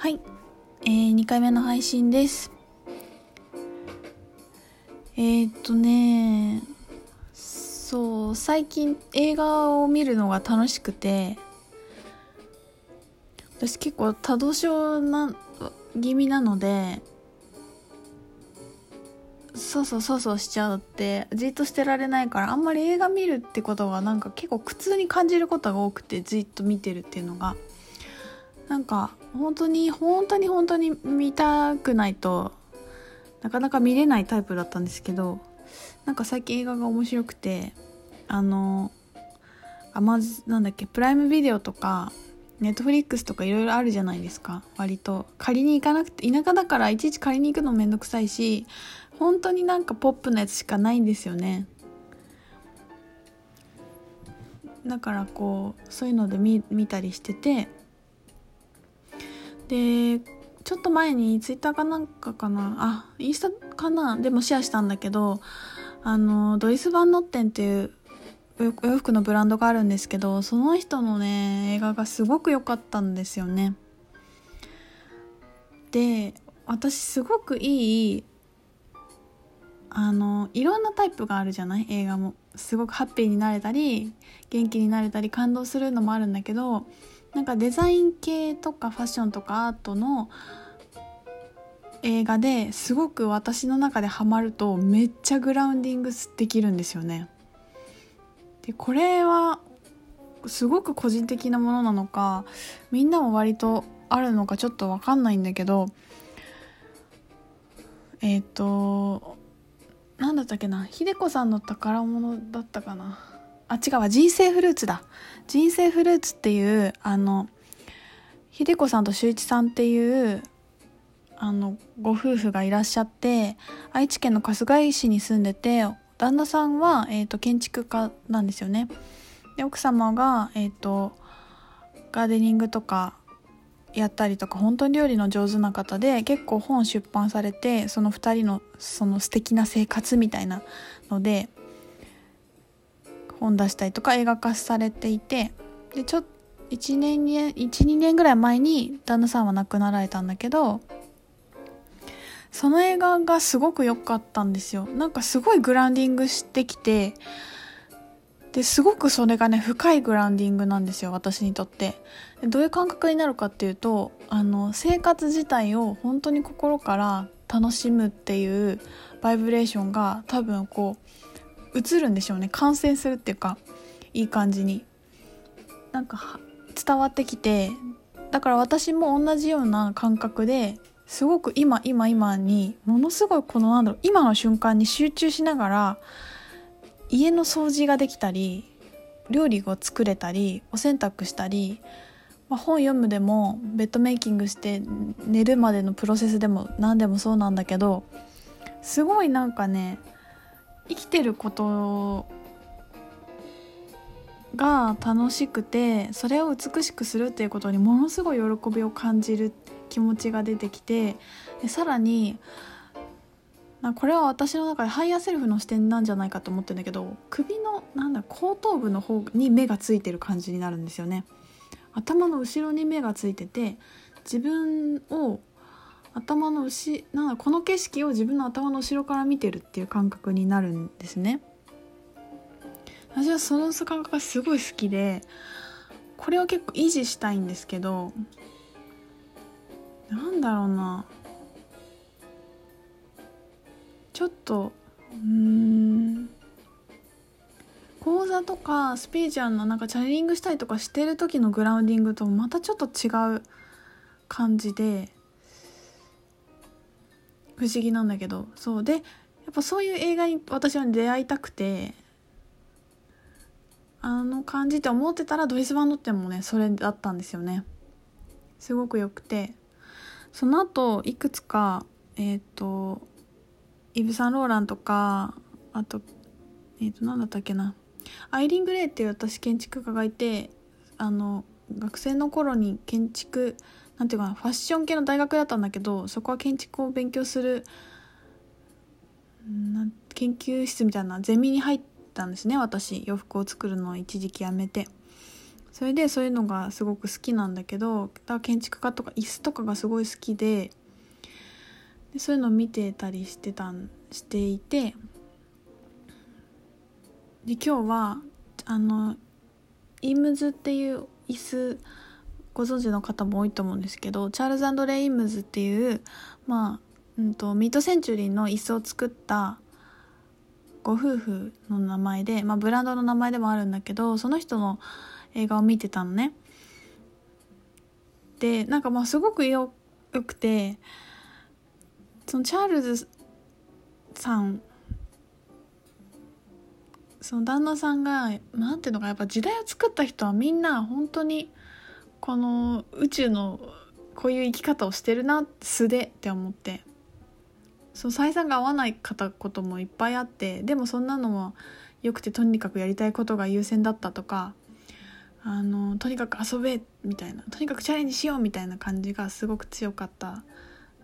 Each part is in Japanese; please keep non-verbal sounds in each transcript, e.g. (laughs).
はい、えー、2回目の配信です。えー、っとねそう最近映画を見るのが楽しくて私結構多動症な気味なのでそうそうそうそうしちゃうってじっとしてられないからあんまり映画見るってことがなんか結構苦痛に感じることが多くてじっと見てるっていうのが。なんか本当に本当に本当に見たくないとなかなか見れないタイプだったんですけどなんか最近映画が面白くてあのあまずなんだっけプライムビデオとかネットフリックスとかいろいろあるじゃないですか。割と。借りに行かなくて田舎だからいちいち借りに行くのめんどくさいし本当になんかポップなやつしかないんですよね。だからこうそういうので見見たりしててでちょっと前にツイッターかなんかかな？あインスタかな？でもシェアしたんだけどあのドイツ版ノッテンっていうお洋服のブランドがあるんですけどその人のね映画がすごく良かったんですよね。で私すごくいいあのいろんなタイプがあるじゃない？映画も。すごくハッピーになれたり元気になれたり感動するのもあるんだけどなんかデザイン系とかファッションとかアートの映画ですごく私の中でハマるとめっちゃグラウンディングできるんですよね。でこれはすごく個人的なものなのかみんなも割とあるのかちょっと分かんないんだけどえっ、ー、と何だったっけな秀子さんの宝物だったかなあ違うわ人生フルーツだ人生フルーツっていうあの秀子さんと修一さんっていうあのご夫婦がいらっしゃって愛知県の春日井市に住んでて旦那さんは、えーと、建築家なんですよね。で奥様が、えーと、ガーデニングとかやったりとか本当に料理の上手な方で結構本出版されてその2人のその素敵な生活みたいなので本出したりとか映画化されていてでちょっと1年12年ぐらい前に旦那さんは亡くなられたんだけどその映画がすごく良かったんですよ。なんかすごいグラウンディングしてきてですごくそれがね深いグラウンディングなんですよ私にとって。どういう感覚になるかっていうとあの生活自体を本当に心から楽しむっていうバイブレーションが多分こう映るんでしょうね。感染するっていうかいい感じに。なんか伝わってきてだから私も同じような感覚ですごく今今今にものすごいこのなんだろう今の瞬間に集中しながら家の掃除ができたり料理を作れたりお洗濯したり、まあ、本読むでもベッドメイキングして寝るまでのプロセスでも何でもそうなんだけどすごいなんかね生きてることが楽しくてそれを美しくするっていうことにものすごい喜びを感じる気持ちが出てきてでさらにこれは私の中でハイヤーセルフの視点なんじゃないかと思ってるんだけど首のなんだ後頭部の方に目がついてる感じになるんですよね。頭の後ろに目がついてて自分を頭の後なんだこの景色を自分の頭の後ろから見てるっていう感覚になるんですね。私はその感覚がすごい好きでこれを結構維持したいんですけどなんだろうな。ちょっとうん講座とかスピーチュアルのなんかチャネリングしたりとかしてる時のグラウンディングとまたちょっと違う感じで不思議なんだけどそう。でやっぱそういう映画に私は出会いたくてあの感じって思ってたらドイツ版のってもねそれだったんですよね。すごくよくて。その後いくつかえっ、ー、とイヴ・サンローランとかあとえっ、ー、と何だったっけな。アイリン・グレイっていう私建築家がいてあの学生の頃に建築んていうかなファッション系の大学だったんだけどそこは建築を勉強する研究室みたいなゼミに入ったんですね私。洋服を作るのを一時期やめて。それでそういうのがすごく好きなんだけど建築家とか椅子とかがすごい好きででそういうのを見てたりしてたんしていて。で今日はあのイームズっていう椅子ご存知の方も多いと思うんですけどチャールズレイ・イームズっていうまあ、うんと、ミッドセンチュリーの椅子を作ったご夫婦の名前で、まあ、ブランドの名前でもあるんだけどその人の映画を見てたのね。でなんかまあすごくよよくてそのチャールズさんその旦那さんがなんていうのかやっぱ時代を作った人はみんな本当にこの宇宙のこういう生き方をしてるな素でって思って。その採算が合わない方こともいっぱいあってでもそんなのもよくてとにかくやりたいことが優先だったとかあのとにかく遊べみたいなとにかくチャレンジしようみたいな感じがすごく強かった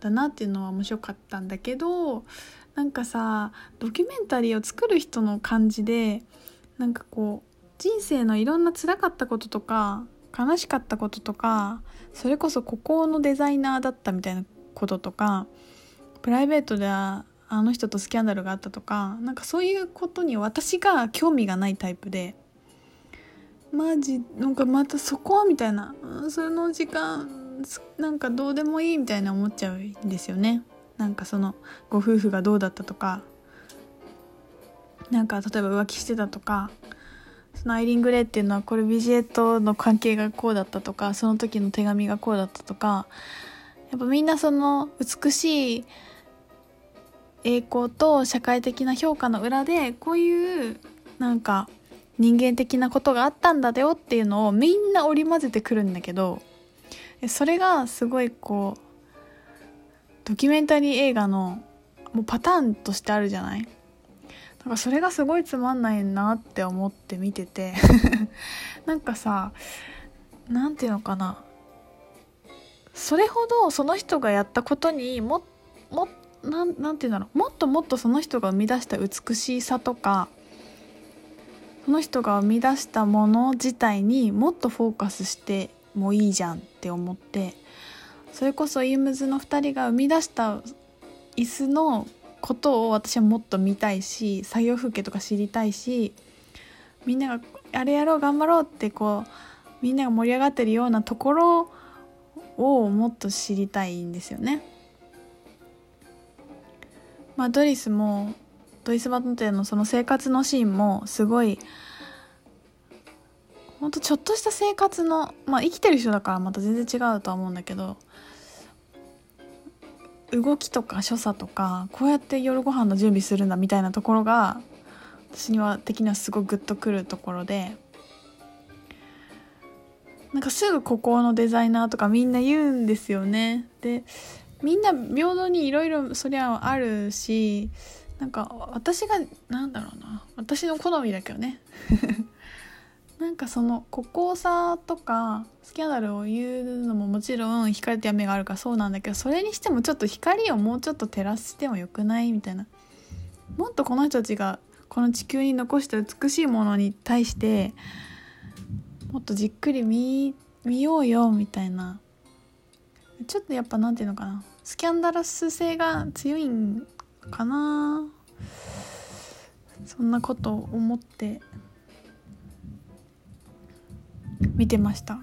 だなっていうのは面白かったんだけどなんかさドキュメンタリーを作る人の感じでなんかこう人生のいろんな辛かったこととか悲しかったこととかそれこそ孤高のデザイナーだったみたいなこととかプライベートではあの人とスキャンダルがあったとかなんかそういうことに私が興味がないタイプでマジなんかまたそこみたいなその時間なんかどうでもいいみたいな思っちゃうんですよね。なんかそのご夫婦がどうだったとかなんか例えば浮気してたとかそのアイリン・グレーっていうのはこれビジエットの関係がこうだったとかその時の手紙がこうだったとかやっぱみんなその美しい栄光と社会的な評価の裏でこういうなんか人間的なことがあったんだよっていうのをみんな織り交ぜてくるんだけどそれがすごいこうドキュメンタリー映画のもうパターンとしてあるじゃない？だかそれがすごいつまんないなって思って見てて。(laughs) なんかさ何て言うのかな。それほどその人がやったことにももなんなんて言うんだろう。もっともっとその人が生み出した美しさとかその人が生み出したもの自体にもっとフォーカスしてもいいじゃんって思ってそれこそイームズの2人が生み出した椅子のことを私はもっと見たいし作業風景とか知りたいしみんながあれやろう頑張ろうってこうみんなが盛り上がってるようなところをもっと知りたいんですよね。まあ、ドリスもドリス・バトンテのその生活のシーンもすごいほんとちょっとした生活のまあ生きてる人だからまた全然違うとは思うんだけど動きとか所作とかこうやって夜ご飯の準備するんだみたいなところが私には的にはすごいグッとくるところでなんかすぐここのデザイナーとかみんな言うんですよね。でみんな平等にいろいろそりゃあるしなんか私がなんだろうな。私の好みだけどね。なんかその孤高さとかスキャンダルを言うのももちろん光と闇があるからそうなんだけどそれにしてもちょっと光をもうちょっと照らしてもよくないみたいな。もっとこの人たちがこの地球に残した美しいものに対してもっとじっくり見見ようよみたいな。ちょっとやっぱ何て言うのかな。スキャンダラス性が強いんかな。そんなこと思って。見てました。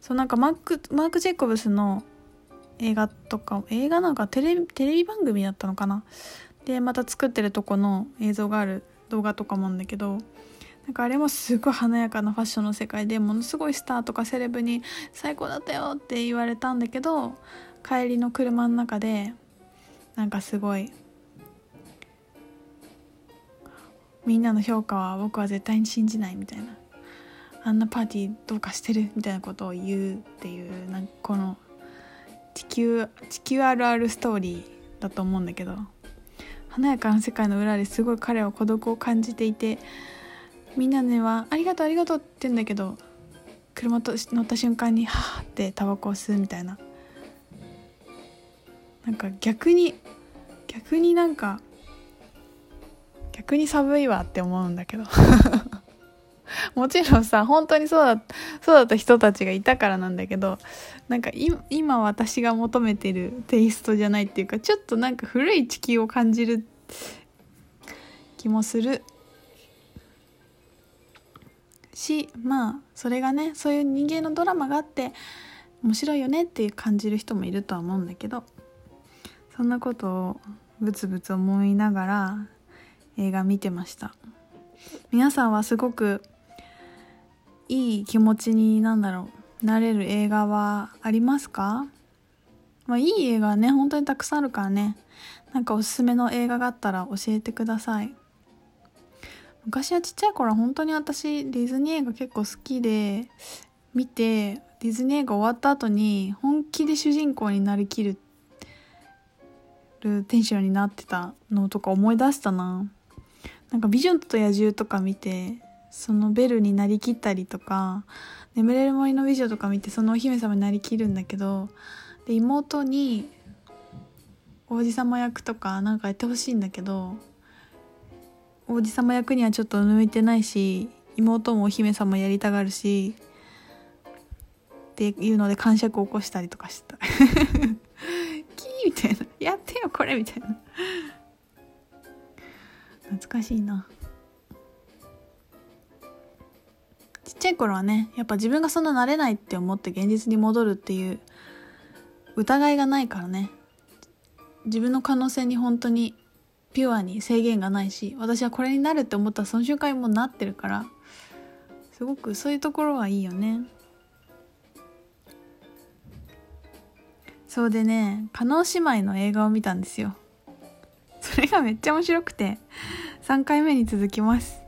そうなんかマークマーク・ジェイコブスの映画とか映画なんかテレテレビ番組だったのかな？でまた作ってるとこの映像がある動画とかもんだけどなんかあれもすごい華やかなファッションの世界でものすごいスターとかセレブに最高だったよって言われたんだけど帰りの車の中でなんかすごいみんなの評価は僕は絶対に信じないみたいな。あんなパーティーどうかしてるみたいなことを言うっていうなんかこの地球地球あるあるストーリーだと思うんだけど華やかな世界の裏ですごい彼は孤独を感じていてみんなねは「ありがとうありがとう」って言うんだけど車と乗った瞬間に「はあ」ってタバコを吸うみたいな。なんか逆に逆になんか逆に寒いわって思うんだけど。(laughs) (laughs) もちろんさ本当にそうだそうだった人たちがいたからなんだけどなんか今私が求めてるテイストじゃないっていうかちょっとなんか古い地球を感じる気もする。しまあそれがねそういう人間のドラマがあって面白いよねって感じる人もいるとは思うんだけどそんなことをブツブツ思いながら映画見てました。皆さんはすごくいい気持ちになんだろう。なれる映画はありますか？まあいい映画はね本当にたくさんあるからね。なんかおすすめの映画があったら教えてください。昔はちっちゃい頃は本当に私ディズニー映画結構好きで見てディズニー映画終わった後に本気で主人公になりきるテンションになってたのとか思い出したな。なんか「美女と野獣」とか見てそのベルになりきったりとか「眠れる森の美女」とか見てそのお姫様になりきるんだけどで妹に王子様役とかなんかやってほしいんだけど王子様役にはちょっと向いてないし妹もお姫様やりたがるしっていうので感触を起こしたりとかしてた。(laughs) キーみたいな。やってよこれみたいな。懐かしいな。ちゃい頃はねやっぱ自分がそんな慣れないって思って現実に戻るっていう疑いがないからね。自分の可能性に本当にピュアに制限がないし私はこれになるって思ったらその瞬間にもなってるからすごくそういうところはいいよね。そうでね加納姉妹の映画を見たんですよ。それがめっちゃ面白くて3回目に続きます。